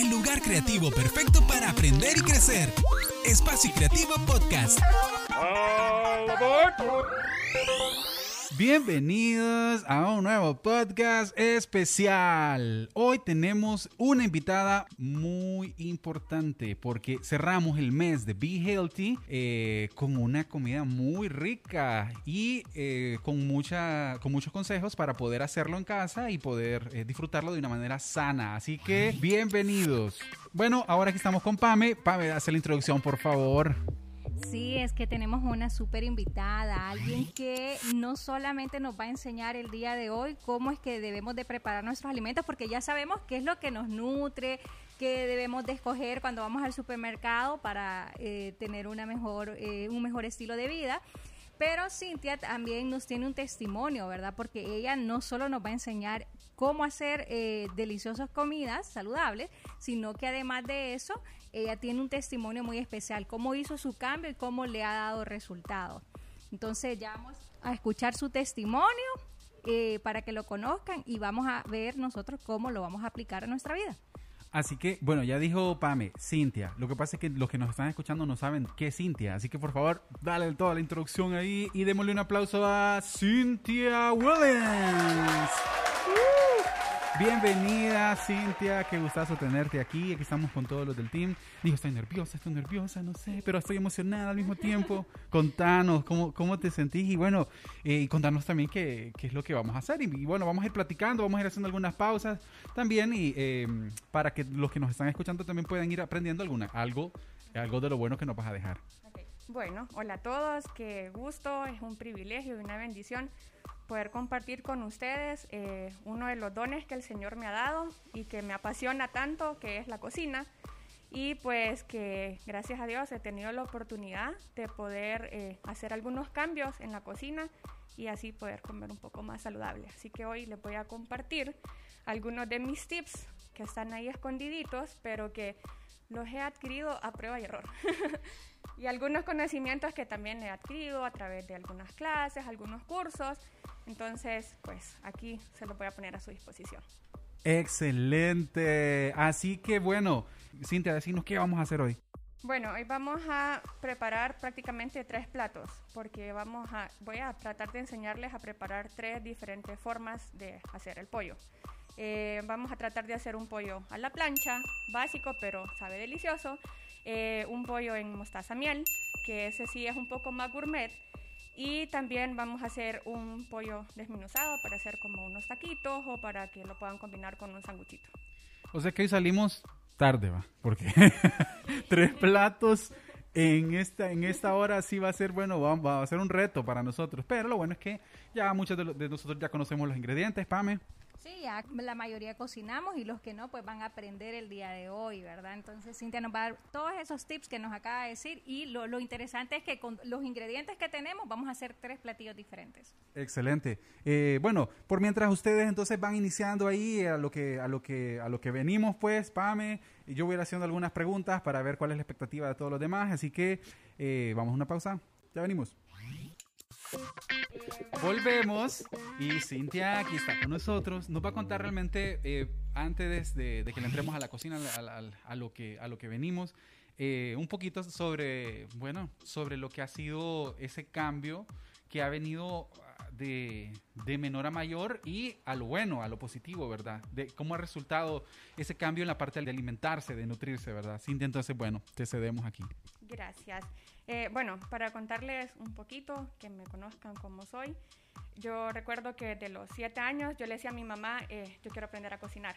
el lugar creativo perfecto para aprender y crecer. Espacio Creativo Podcast. Bienvenidos a un nuevo podcast especial. Hoy tenemos una invitada muy importante porque cerramos el mes de Be Healthy eh, con una comida muy rica y eh, con, mucha, con muchos consejos para poder hacerlo en casa y poder eh, disfrutarlo de una manera sana. Así que bienvenidos. Bueno, ahora que estamos con Pame, Pame, hace la introducción por favor. Sí, es que tenemos una súper invitada, alguien que no solamente nos va a enseñar el día de hoy cómo es que debemos de preparar nuestros alimentos, porque ya sabemos qué es lo que nos nutre, qué debemos de escoger cuando vamos al supermercado para eh, tener una mejor, eh, un mejor estilo de vida. Pero Cintia también nos tiene un testimonio, ¿verdad? Porque ella no solo nos va a enseñar cómo hacer eh, deliciosas comidas saludables, sino que además de eso, ella tiene un testimonio muy especial, cómo hizo su cambio y cómo le ha dado resultados. Entonces ya vamos a escuchar su testimonio eh, para que lo conozcan y vamos a ver nosotros cómo lo vamos a aplicar a nuestra vida. Así que, bueno, ya dijo Pame, Cintia. Lo que pasa es que los que nos están escuchando no saben qué es Cintia. Así que, por favor, dale toda la introducción ahí y démosle un aplauso a Cintia Williams. Bienvenida, Cintia. Qué gustazo tenerte aquí. Aquí estamos con todos los del team. Dijo, estoy nerviosa, estoy nerviosa, no sé, pero estoy emocionada al mismo tiempo. Contanos cómo, cómo te sentís y bueno, eh, y contanos también qué, qué, es lo que vamos a hacer. Y, bueno, vamos a ir platicando, vamos a ir haciendo algunas pausas también y eh, para que los que nos están escuchando también puedan ir aprendiendo alguna, algo, algo de lo bueno que nos vas a dejar. Bueno, hola a todos, qué gusto, es un privilegio y una bendición poder compartir con ustedes eh, uno de los dones que el Señor me ha dado y que me apasiona tanto, que es la cocina. Y pues que gracias a Dios he tenido la oportunidad de poder eh, hacer algunos cambios en la cocina y así poder comer un poco más saludable. Así que hoy les voy a compartir algunos de mis tips que están ahí escondiditos, pero que los he adquirido a prueba y error. y algunos conocimientos que también he adquirido a través de algunas clases, algunos cursos entonces, pues aquí se lo voy a poner a su disposición. Excelente. Así que bueno, Cintia, decimos qué vamos a hacer hoy. Bueno, hoy vamos a preparar prácticamente tres platos, porque vamos a, voy a tratar de enseñarles a preparar tres diferentes formas de hacer el pollo. Eh, vamos a tratar de hacer un pollo a la plancha, básico, pero sabe delicioso. Eh, un pollo en mostaza miel, que ese sí es un poco más gourmet. Y también vamos a hacer un pollo desmenuzado para hacer como unos taquitos o para que lo puedan combinar con un sanguchito. O sea que hoy salimos tarde, va, porque tres platos en esta, en esta hora sí va a ser, bueno, va, a ser un reto para nosotros. Pero lo bueno es que ya muchos de, de nosotros ya conocemos los ingredientes, Pame. Sí, ya la mayoría cocinamos y los que no, pues van a aprender el día de hoy, ¿verdad? Entonces Cintia nos va a dar todos esos tips que nos acaba de decir y lo, interesante es que con los ingredientes que tenemos vamos a hacer tres platillos diferentes. Excelente. Eh, bueno, por mientras ustedes entonces van iniciando ahí a lo que a lo que a lo que venimos, pues, Pame, yo voy a ir haciendo algunas preguntas para ver cuál es la expectativa de todos los demás, así que eh, vamos a una pausa. Ya venimos. Volvemos y Cintia aquí está con nosotros. Nos va a contar realmente, eh, antes de, que le entremos a la cocina, a, lo, que, a lo que venimos, eh, un poquito sobre, bueno, sobre lo que ha sido ese cambio que ha venido de, de, menor a mayor y a lo bueno, a lo positivo, ¿verdad? De cómo ha resultado ese cambio en la parte de alimentarse, de nutrirse, ¿verdad? Cintia, entonces, bueno, te cedemos aquí. Gracias. Eh, bueno, para contarles un poquito, que me conozcan como soy, yo recuerdo que de los siete años yo le decía a mi mamá, eh, yo quiero aprender a cocinar.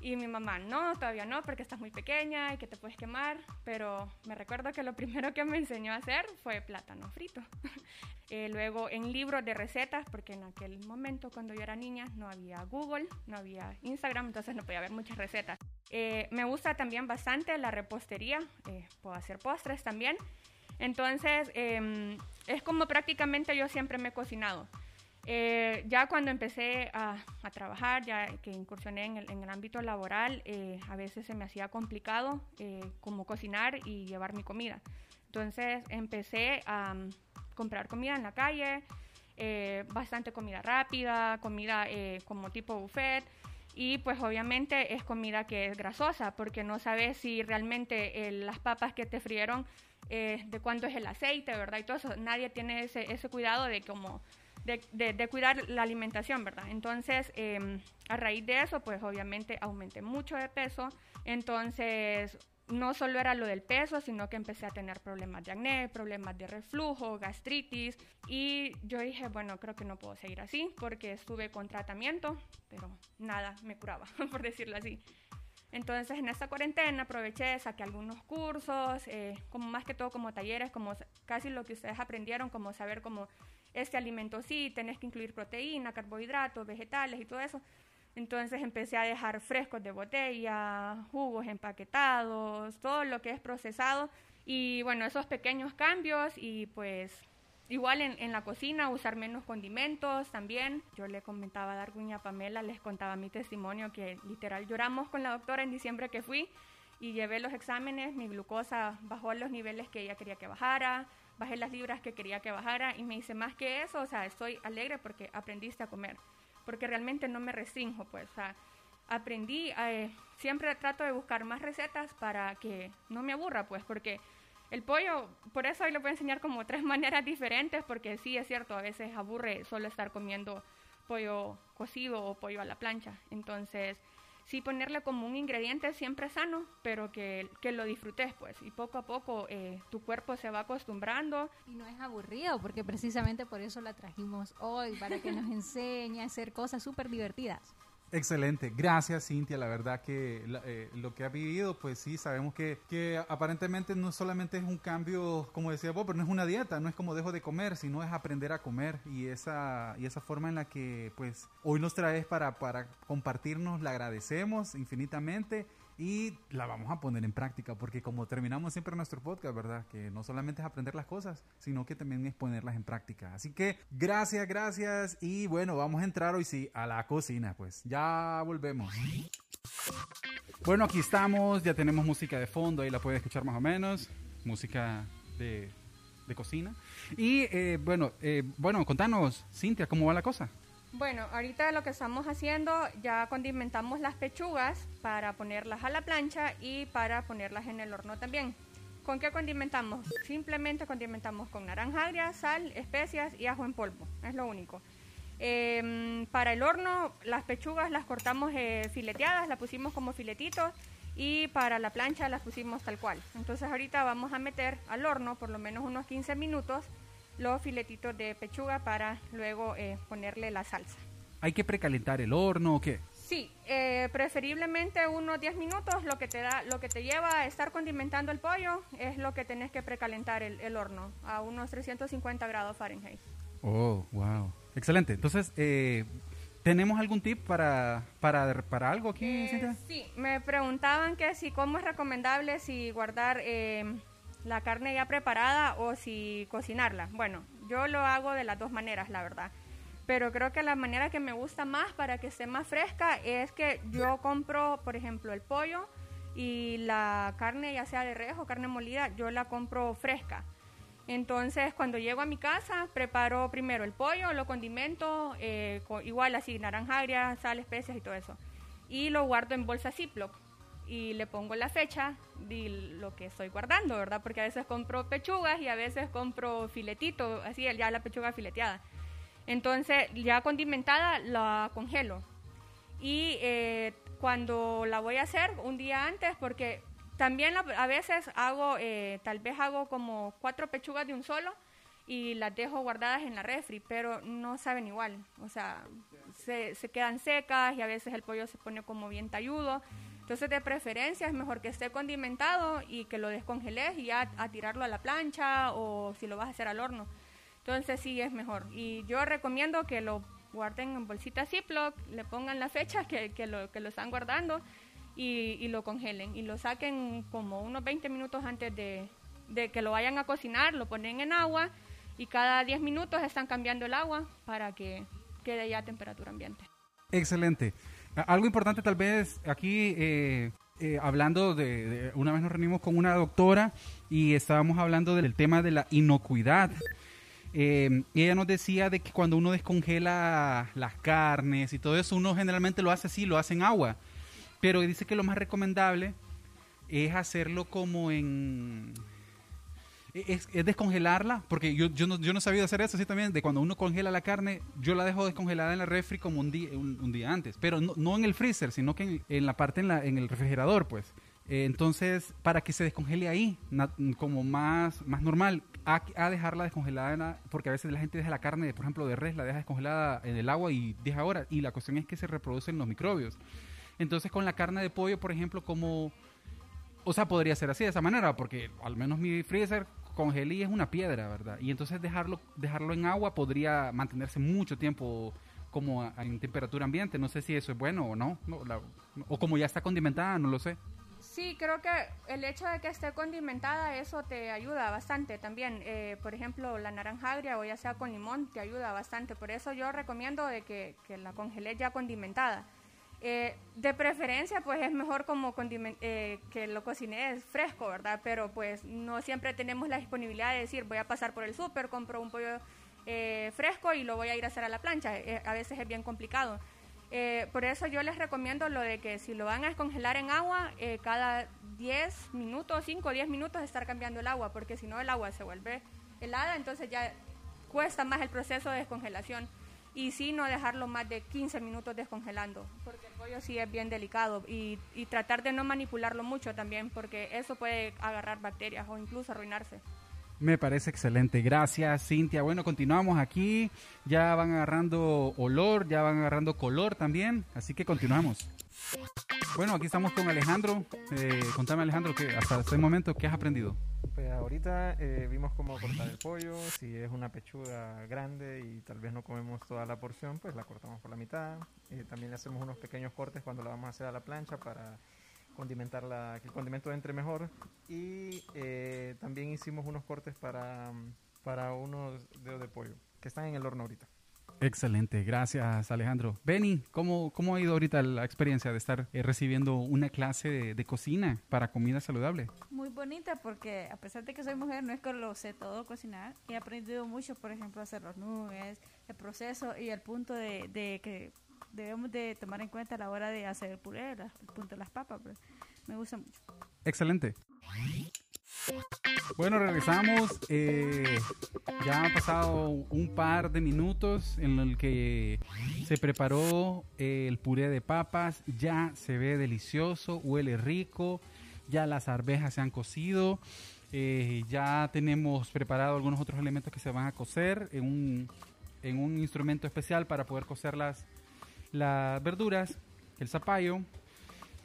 Y mi mamá, no, todavía no, porque estás muy pequeña y que te puedes quemar. Pero me recuerdo que lo primero que me enseñó a hacer fue plátano frito. eh, luego en libros de recetas, porque en aquel momento cuando yo era niña no había Google, no había Instagram, entonces no podía ver muchas recetas. Eh, me gusta también bastante la repostería, eh, puedo hacer postres también. Entonces, eh, es como prácticamente yo siempre me he cocinado. Eh, ya cuando empecé a, a, trabajar, ya que incursioné en el, en el ámbito laboral, eh, a veces se me hacía complicado eh, como cocinar y llevar mi comida. Entonces empecé a um, comprar comida en la calle, bastante comida rápida, comida como tipo buffet. Y pues obviamente es comida que es grasosa porque no sabes si realmente eh, las papas que te frieron eh, de cuánto es el aceite, ¿verdad? Y todo eso, nadie tiene ese, ese cuidado de como de, de, cuidar la alimentación, ¿verdad? Entonces, em, a raíz de eso, pues obviamente aumenté mucho de peso, entonces no solo era lo del peso, sino que empecé a tener problemas de acné, problemas de reflujo, gastritis. Y yo dije, bueno, creo que no puedo seguir así porque estuve con tratamiento, pero nada me curaba, por decirlo así. Entonces en esta cuarentena aproveché, saqué algunos cursos, eh, como más que todo como talleres, como casi lo que ustedes aprendieron, como saber cómo este alimento sí, tenés que incluir proteína, carbohidratos, vegetales y todo eso. Entonces empecé a dejar frescos de botella, jugos empaquetados, todo lo que es procesado. Y bueno, esos pequeños cambios y pues igual en, la cocina usar menos condimentos también. Yo le comentaba a Darwin y a Pamela, les contaba mi testimonio que literal lloramos con la doctora en diciembre que fui y llevé los exámenes, mi glucosa bajó a los niveles que ella quería que bajara, bajé las libras que quería que bajara y me dice más que eso, o sea, estoy alegre porque aprendiste a comer porque realmente no me restringo, pues, aprendí, eh, siempre trato de buscar más recetas para que no me aburra, pues, porque el pollo, por eso hoy lo voy a enseñar como tres maneras diferentes, porque sí es cierto, a veces aburre solo estar comiendo pollo cocido o pollo a la plancha, entonces sí ponerle como un ingrediente siempre sano, pero que, que lo disfrutes, pues. Y poco a poco eh, tu cuerpo se va acostumbrando. Y no es aburrido, porque precisamente por eso la trajimos hoy, para que nos enseñe a hacer cosas súper divertidas. Excelente, gracias Cintia, la verdad que eh, lo que ha vivido, pues sí, sabemos que, que, aparentemente no solamente es un cambio, como decía vos, pero no es una dieta, no es como dejo de comer, sino es aprender a comer. Y esa, y esa forma en la que pues hoy nos traes para, para compartirnos, la agradecemos infinitamente y la vamos a poner en práctica, porque como terminamos siempre nuestro podcast, ¿verdad? Que no solamente es aprender las cosas, sino que también es ponerlas en práctica. Así que gracias, gracias y bueno, vamos a entrar hoy sí a la cocina, pues ya volvemos. Bueno, aquí estamos, ya tenemos música de fondo, ahí la puedes escuchar más o menos, música de, de cocina. Y eh, bueno, eh, bueno, contanos, Cintia, ¿cómo va la cosa? Bueno, ahorita lo que estamos haciendo, ya condimentamos las pechugas para ponerlas a la plancha y para ponerlas en el horno también. ¿Con qué condimentamos? Simplemente condimentamos con naranja agria, sal, especias y ajo en polvo. Es lo único. Em, para el horno, las pechugas las cortamos eh, fileteadas, las pusimos como filetitos y para la plancha las pusimos tal cual. Entonces ahorita vamos a meter al horno por lo menos unos 15 minutos los filetitos de pechuga para luego eh, ponerle la salsa. ¿Hay que precalentar el horno o qué? Sí, eh, preferiblemente unos 10 minutos. Lo que te da, lo que te lleva a estar condimentando el pollo es lo que tenés que precalentar el, horno a unos 350 grados Fahrenheit. Oh, wow, excelente. Entonces, eh, ¿tenemos algún tip para, para, para algo aquí, Sí, me preguntaban que si cómo es recomendable si guardar la carne ya preparada o si cocinarla. Bueno, yo lo hago de las dos maneras, la verdad. Pero creo que la manera que me gusta más para que esté más fresca es que yo compro, por ejemplo, el pollo y la carne, ya sea de res o carne molida, yo la compro fresca. Entonces, cuando llego a mi casa, preparo primero el pollo, lo condimento, eh, igual así, naranja agria, sal, especias y todo eso. Y lo guardo en bolsa Ziploc y le pongo la fecha de lo que estoy guardando, ¿verdad? Porque a veces compro pechugas y a veces compro filetito, así ya la pechuga fileteada. Entonces, ya condimentada, la congelo. Y eh, cuando la voy a hacer un día antes, porque también a veces hago, eh, tal vez hago como cuatro pechugas de un solo y las dejo guardadas en la refri, pero no saben igual. O sea, se, se quedan secas y a veces el pollo se pone como bien talludo. Entonces, de preferencia es mejor que esté condimentado y que lo descongeles y ya a tirarlo a la plancha o si lo vas a hacer al horno. Entonces, sí es mejor. Y yo recomiendo que lo guarden en bolsitas Ziploc, le pongan la fecha que, que, lo, que lo están guardando y, y, lo congelen. Y lo saquen como unos 20 minutos antes de, de que lo vayan a cocinar, lo ponen en agua y cada 10 minutos están cambiando el agua para que quede ya a temperatura ambiente. Excelente. Algo importante tal vez aquí, eh, eh, hablando de, una vez nos reunimos con una doctora y estábamos hablando del tema de la inocuidad. Eh, y ella nos decía de que cuando uno descongela las carnes y todo eso, uno generalmente lo hace así, lo hace en agua. Pero dice que lo más recomendable es hacerlo como en... Es, es descongelarla, porque yo, no, sabía hacer eso así también, de cuando uno congela la carne, yo la dejo descongelada en la refri como un día, un, día antes, pero no, en el freezer, sino que en, la parte en, el refrigerador, pues. Eh, entonces, para que se descongele ahí, como más, más normal, a, a dejarla descongelada, en la- porque a veces la gente deja la carne, por ejemplo, de res, la deja descongelada en el agua y 10 horas, y la cuestión es que se reproducen los microbios. Entonces, con la carne de pollo, por ejemplo, como... O sea, podría ser así, de esa manera, porque al menos mi freezer congelí es una piedra, ¿verdad? Y entonces dejarlo, dejarlo en agua podría mantenerse mucho tiempo como en temperatura ambiente. No sé si eso es bueno o no. no, la- o como ya está condimentada, no lo sé. Sí, creo que el hecho de que esté condimentada, eso te ayuda bastante también. Eh, por ejemplo, la naranja agria o ya sea con limón, te ayuda bastante. Por eso yo recomiendo de que, que la congelé ya condimentada. Eh, de preferencia, pues es mejor como eh, que lo cocines fresco, ¿verdad? Pero pues no siempre tenemos la disponibilidad de decir, voy a pasar por el súper, compro un pollo eh, fresco y lo voy a ir a hacer a la plancha. Eh, a veces es bien complicado. Eh, por eso yo les recomiendo lo de que si lo van a descongelar en agua, cada 10 minutos, 5 o 10 minutos estar cambiando el agua, porque si no el agua se vuelve helada, entonces ya cuesta más el proceso de descongelación. Y sí, no dejarlo más de 15 minutos descongelando, porque el pollo sí es bien delicado. Y, y tratar de no manipularlo mucho también, porque eso puede agarrar bacterias o incluso arruinarse. Me parece excelente. Gracias, Cintia. Bueno, continuamos aquí. Ya van agarrando olor, ya van agarrando color también. Así que continuamos. Bueno, aquí estamos con Alejandro. Eh, contame, Alejandro, que hasta este momento, ¿qué has aprendido? Pues ahorita eh, vimos cómo cortar el pollo, si es una pechuga grande y tal vez no comemos toda la porción, pues la cortamos por la mitad. Eh, también le hacemos unos pequeños cortes cuando la vamos a hacer a la plancha para condimentarla, que el condimento entre mejor. Y eh, también hicimos unos cortes para, para unos dedos de pollo que están en el horno ahorita. Excelente, gracias Alejandro. Benny, ¿cómo, ¿cómo ha ido ahorita la experiencia de estar eh, recibiendo una clase de, de cocina para comida saludable? Muy bonita porque a pesar de que soy mujer, no es que lo sé todo cocinar. He aprendido mucho, por ejemplo, hacer los nuggets, el proceso y el punto de, de que debemos de tomar en cuenta a la hora de hacer el puré, el punto de las papas. pues. Me gusta mucho. Excelente. Bueno, regresamos. Eh, ya han pasado un par de minutos en el que se preparó eh, el puré de papas. Ya se ve delicioso, huele rico. Ya las arvejas se han cocido. eh, ya tenemos preparado algunos otros elementos que se van a cocer en un, en un instrumento especial para poder cocer las, verduras, el zapallo.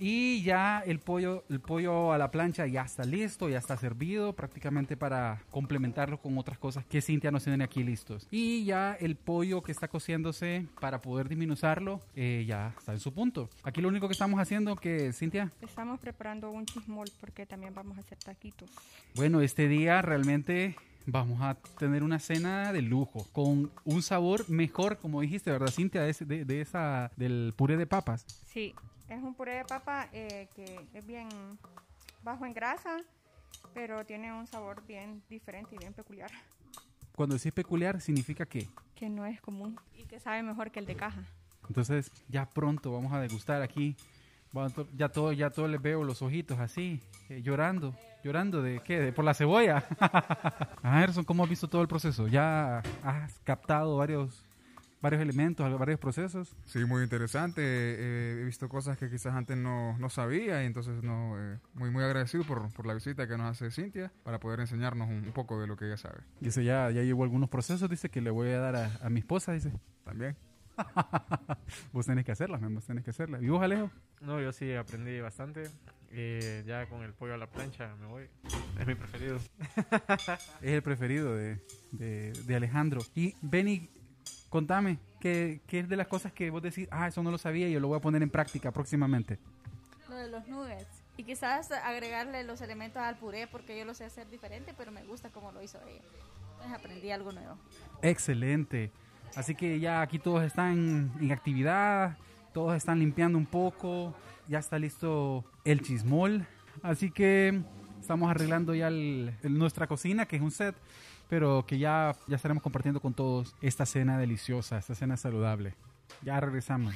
Y ya el pollo, el pollo a la plancha ya está listo, ya está servido prácticamente para complementarlo con otras cosas que Cintia nos tiene aquí listos. Y ya el pollo que está cociéndose para poder disminuzarlo eh, ya está en su punto. Aquí lo único que estamos haciendo que Cintia, Estamos preparando un chismol porque también vamos a hacer taquitos. bueno, este día realmente vamos a tener una cena de lujo con un sabor mejor, como dijiste, ¿verdad, Cintia? De, de- de esa del puré de papas. Sí, es un puré de papa eh, que es bien bajo en grasa, pero tiene un sabor bien diferente y bien peculiar, Cuando decís peculiar significa que que no es común y que sabe mejor que el de caja. Entonces, ya pronto vamos a degustar aquí. To- Ya todo, ya todo les veo los ojitos así, eh, llorando. ¿Llorando de qué? ¿De por la cebolla? ah, Erson, ¿cómo has visto todo el proceso? ¿Ya has captado varios, varios elementos, varios procesos? Sí, muy interesante. Eh, he visto cosas que quizás antes no, no sabía y entonces no, eh, muy muy agradecido por, por la visita que nos hace Cintia para poder enseñarnos un, un poco de lo que ella sabe. Dice, ya, ya llevo algunos procesos, dice que le voy a dar a, a mi esposa, dice. También. vos tenés que hacerlas, vos tenés que hacerlas. ¿Y vos, Alejo? No, yo sí aprendí bastante. Eh, ya con el pollo a la plancha me voy. Es mi preferido. Es el preferido de, de, de Alejandro. Y Benny, contame, ¿qué, ¿qué es de las cosas que vos decís? Ah, eso no lo sabía y yo lo voy a poner en práctica próximamente. Lo de los nuggets. Y quizás agregarle los elementos al puré porque yo lo sé hacer diferente, pero me gusta como lo hizo ella. Entonces aprendí algo nuevo. Excelente. Así que ya aquí todos están en actividad, todos están limpiando un poco, ya está listo el chismol. Así que estamos arreglando ya el- nuestra cocina, que es un set pero que ya, ya estaremos compartiendo con todos esta cena deliciosa, esta cena saludable. Ya regresamos.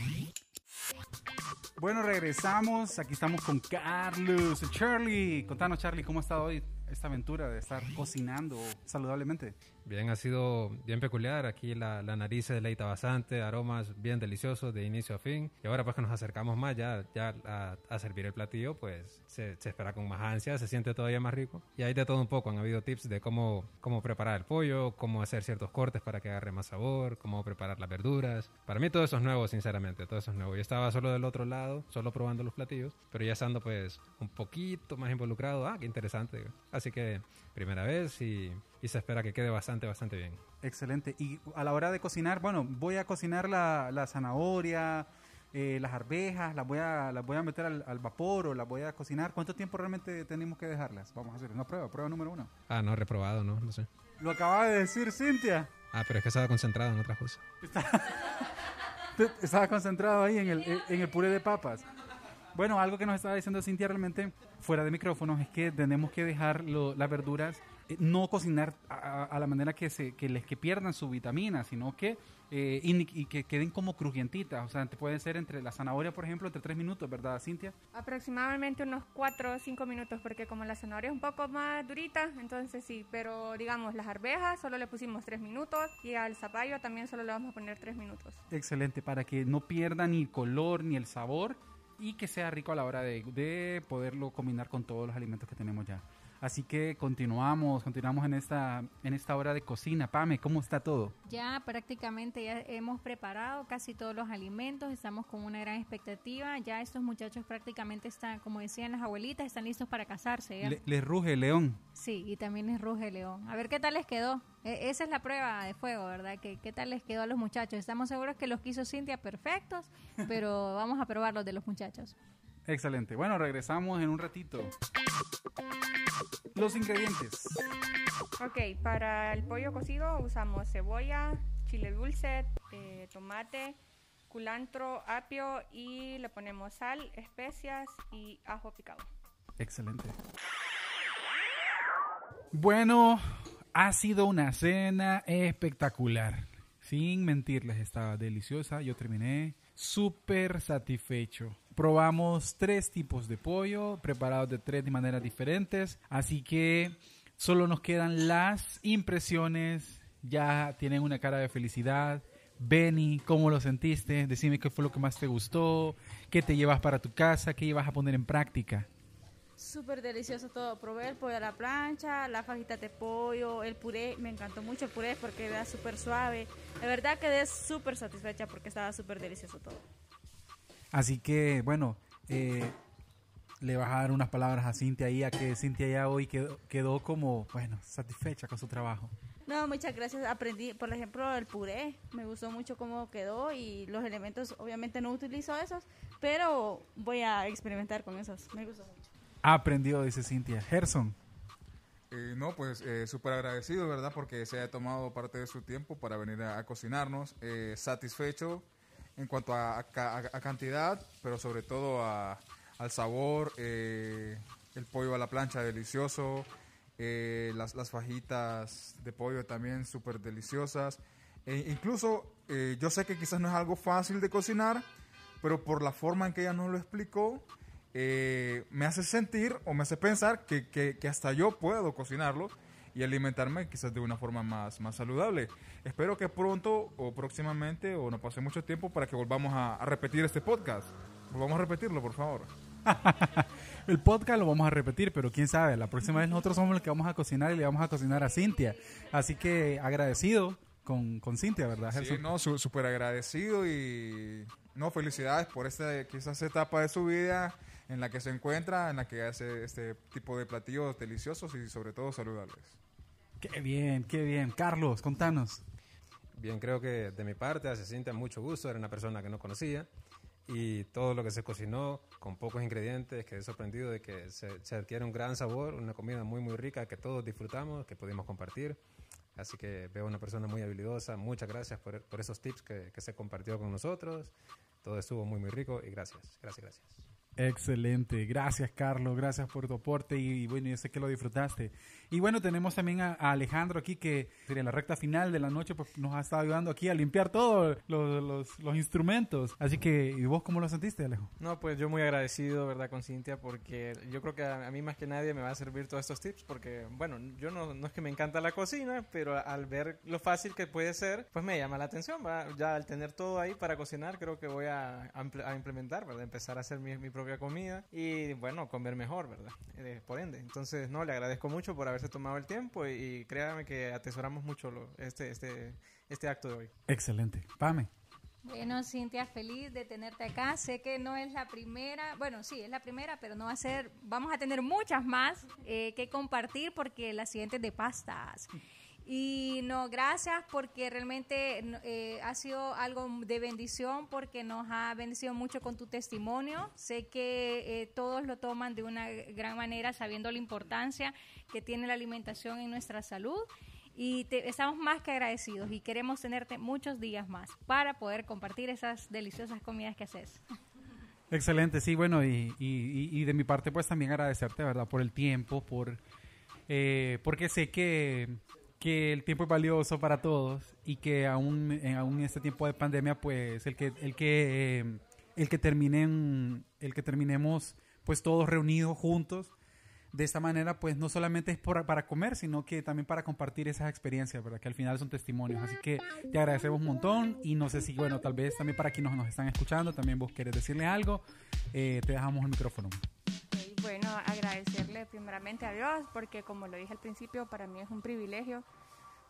Bueno, regresamos. Aquí estamos con Carlos. Charlie, contanos, Charlie, ¿cómo ha estado hoy esta aventura de estar cocinando saludablemente? Bien, ha sido bien peculiar. Aquí la, la nariz se deleita bastante, aromas bien deliciosos de inicio a fin. Y ahora pues que nos acercamos más ya, ya a, a servir el platillo, pues se, se espera con más ansia, se siente todavía más rico. Y hay de todo un poco. Han habido tips de cómo, cómo preparar el pollo, cómo hacer ciertos cortes para que agarre más sabor, cómo preparar las verduras. Para mí todo eso es nuevo, sinceramente, todo eso es nuevo. Yo estaba solo del otro lado, solo probando los platillos, pero ya estando pues un poquito más involucrado, ah, qué interesante. Así que primera vez y, y se espera que quede bastante, bastante bien. Excelente. Y a la hora de cocinar, bueno, voy a cocinar la, la zanahoria, eh, las arvejas, las voy a, las voy a meter al, al vapor o las voy a cocinar. ¿Cuánto tiempo realmente tenemos que dejarlas? Vamos a hacer una prueba, prueba número uno. Ah, no, reprobado, no, no sé. Lo acaba de decir Cintia. Ah, pero es que estaba concentrado en otras cosas. Estaba concentrado ahí en el, en el puré de papas. Bueno, algo que nos estaba diciendo Cintia realmente fuera de micrófonos es que tenemos que dejar lo- las verduras, no cocinar a, la manera que, se, que les que pierdan su vitamina, sino que, eh, y, que queden como crujientitas. O sea, te pueden ser entre la zanahoria, por ejemplo, entre tres minutos, ¿verdad, Cintia? Aproximadamente unos 4 o 5 minutos, porque como la zanahoria es un poco más durita, entonces sí, pero digamos, las arvejas solo le pusimos 3 minutos y al zapallo también solo le vamos a poner 3 minutos. Excelente, para que no pierda ni el color ni el sabor y que sea rico a la hora de, de poderlo combinar con todos los alimentos que tenemos ya. Así que continuamos, continuamos en esta, en esta hora de cocina. Pame, ¿cómo está todo? Ya prácticamente ya hemos preparado casi todos los alimentos, estamos con una gran expectativa. Ya estos muchachos prácticamente están, como decían las abuelitas, están listos para casarse. ¿ya? Le, les ruge el león. Sí, y también es Ruge León. A ver qué tal les quedó. E- esa es la prueba de fuego, ¿verdad? Que, ¿Qué tal les quedó a los muchachos? Estamos seguros que los quiso Cintia perfectos, pero vamos a probar los de los muchachos. Excelente. Bueno, regresamos en un ratito. Los ingredientes. Ok, para el pollo cocido usamos cebolla, chile dulce, eh, tomate, culantro, apio y le ponemos sal, especias y ajo picado. Excelente. Bueno, ha sido una cena espectacular. Sin mentirles, estaba deliciosa. Yo terminé súper satisfecho. Probamos tres tipos de pollo, preparados de tres maneras diferentes. Así que solo nos quedan las impresiones. Ya tienen una cara de felicidad. Benny, ¿cómo lo sentiste? Decime qué fue lo que más te gustó, qué te llevas para tu casa, qué ibas a poner en práctica. Súper delicioso todo. Probé el pollo a la plancha, la fajita de pollo, el puré. Me encantó mucho el puré porque era súper suave. De verdad quedé súper satisfecha porque estaba súper delicioso todo. Así que, bueno, eh, le vas a dar unas palabras a Cintia ahí, a que Cintia ya hoy quedó, quedó como, bueno, satisfecha con su trabajo. No, muchas gracias. Aprendí, por ejemplo, el puré. Me gustó mucho cómo quedó y los elementos, obviamente no utilizo esos, pero voy a experimentar con esos. Me gustó mucho. Aprendió, dice Cintia. Gerson, Eh, no, pues eh, súper agradecido, ¿verdad? Porque se haya tomado parte de su tiempo para venir a, a cocinarnos. Eh, satisfecho en cuanto a, a ca- a- a cantidad, pero sobre todo a- al sabor. eh, el pollo a la plancha delicioso. eh, las, las fajitas de pollo también súper deliciosas. E incluso eh, yo sé que quizás no es algo fácil de cocinar, pero por la forma en que ella nos lo explicó, me hace sentir o me hace pensar que- que hasta yo puedo cocinarlo y alimentarme quizás de una forma más, más saludable. Espero que pronto o próximamente o no pase mucho tiempo para que volvamos a, a repetir este podcast. Volvamos a repetirlo, por favor. el podcast lo vamos a repetir, pero quién sabe, la próxima vez nosotros somos los que vamos a cocinar y le vamos a cocinar a Cintia. Así que agradecido con, con Cintia, ¿verdad, Sí, Gerson? no, su- súper agradecido y no, felicidades por esta quizás etapa de su vida en la que se encuentra, en la que hace este tipo de platillos deliciosos y sobre todo saludables. Qué bien, qué bien. Carlos, contanos. Bien, creo que de mi parte se siente mucho gusto, era una persona que no conocía y todo lo que se cocinó con pocos ingredientes, quedé sorprendido de que se, se adquiere un gran sabor, una comida muy muy rica que todos disfrutamos, que pudimos compartir. Así que veo una persona muy habilidosa, muchas gracias por, esos tips que, que se compartió con nosotros, todo estuvo muy muy rico y gracias, gracias, gracias. Excelente, gracias Carlos, gracias por tu aporte y, y bueno, yo sé que lo disfrutaste. Y bueno, tenemos también a, a Alejandro aquí que sería la recta final de la noche, pues nos ha estado ayudando aquí a limpiar todos los, los- los instrumentos. Así que, ¿y vos cómo lo sentiste, Alejo? No, pues yo muy agradecido, ¿verdad? Con Cintia porque yo creo que a, a mí más que nadie me va a servir todos estos tips porque, bueno, yo no, no es que me encanta la cocina, pero al ver lo fácil que puede ser, pues me llama la atención, ¿va? Ya al tener todo ahí para cocinar, creo que voy a, a implementar, ¿verdad? Empezar a hacer mi, mi propia comida y, bueno, comer mejor, ¿verdad? Eh, por ende. Entonces, no, le agradezco mucho por haberse tomado el tiempo y, y créame que atesoramos mucho lo- este, este, este acto de hoy. Excelente. Pame. Bueno, Cintia, feliz de tenerte acá. Sé que no es la primera, bueno, sí, es la primera, pero no va a ser, vamos a tener muchas más eh, que compartir porque la siguiente es de pastas. Y no, gracias porque realmente eh, ha sido algo de bendición porque nos ha bendecido mucho con tu testimonio. Sé que eh, todos lo toman de una gran manera sabiendo la importancia que tiene la alimentación en nuestra salud. Y te- estamos más que agradecidos y queremos tenerte muchos días más para poder compartir esas deliciosas comidas que haces. Excelente, sí, bueno, y- y- y de mi parte, pues también agradecerte, ¿verdad? Por el tiempo, por eh, porque sé que, que el tiempo es valioso para todos y que aún, en, aún en este tiempo de pandemia, pues el que, el que, eh, el que terminen, el que terminemos, pues todos reunidos juntos, de esta manera, pues no solamente es por- para comer, sino que también para compartir esas experiencias, ¿verdad? Que al final son testimonios. Así que te agradecemos un montón y no sé si, bueno, tal vez también para quienes nos están escuchando, también vos querés decirle algo, eh, te dejamos el micrófono. Bueno, agradecerle primeramente a Dios, porque como lo dije al principio, para mí es un privilegio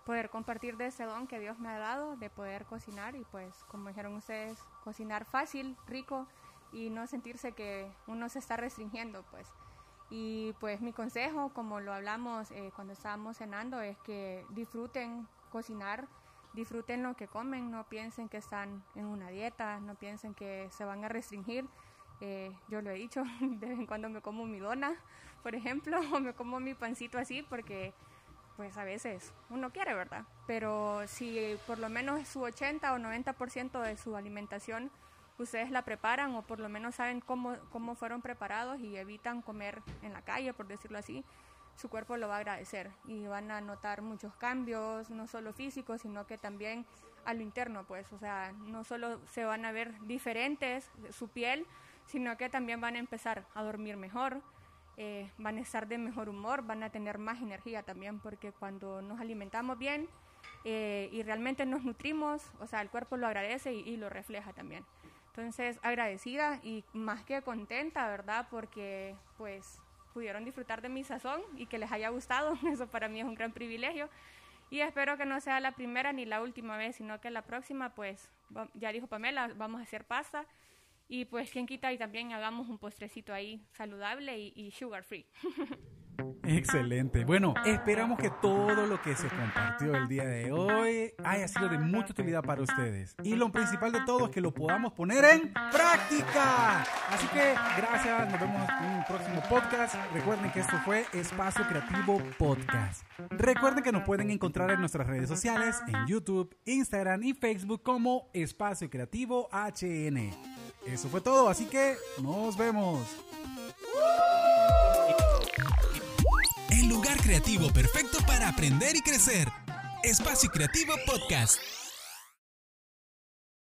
poder compartir de ese don que Dios me ha dado, de poder cocinar y pues, como dijeron ustedes, cocinar fácil, rico y no sentirse que uno se está restringiendo, pues. Y pues mi consejo, como lo hablamos eh, cuando estábamos cenando, es que disfruten cocinar, disfruten lo que comen, no piensen que están en una dieta, no piensen que se van a restringir. Eh, yo lo he dicho, de vez en cuando me como mi dona, por ejemplo, o me como mi pancito así porque pues a veces uno quiere, ¿verdad? Pero si por lo menos su 80 o 90% de su alimentación ustedes la preparan o por lo menos saben cómo, cómo fueron preparados y evitan comer en la calle, por decirlo así, su cuerpo lo va a agradecer y van a notar muchos cambios, no solo físicos, sino que también a lo interno, pues, o sea, no solo se van a ver diferentes su piel, sino que también van a empezar a dormir mejor, eh, van a estar de mejor humor, van a tener más energía también, porque cuando nos alimentamos bien eh, y realmente nos nutrimos, o sea, el cuerpo lo agradece y, lo refleja también. Entonces, agradecida y más que contenta, ¿verdad? Porque pues pudieron disfrutar de mi sazón y que les haya gustado. Eso para mí es un gran privilegio. Y espero que no sea la primera ni la última vez, sino que la próxima, pues, ya dijo Pamela, vamos a hacer pasta. Y pues, quien quita y también hagamos un postrecito ahí saludable y, sugar free. Excelente. Bueno, esperamos que todo lo que se compartió el día de hoy haya sido de mucha utilidad para ustedes. Y lo principal de todo es que lo podamos poner en práctica. Así que gracias, nos vemos en un próximo podcast. Recuerden que esto fue Espacio Creativo Podcast. Recuerden que nos pueden encontrar en nuestras redes sociales, en YouTube, Instagram y Facebook como Espacio Creativo HN. Eso fue todo, así que nos vemos. El lugar creativo perfecto para aprender y crecer. Espacio Creativo Podcast.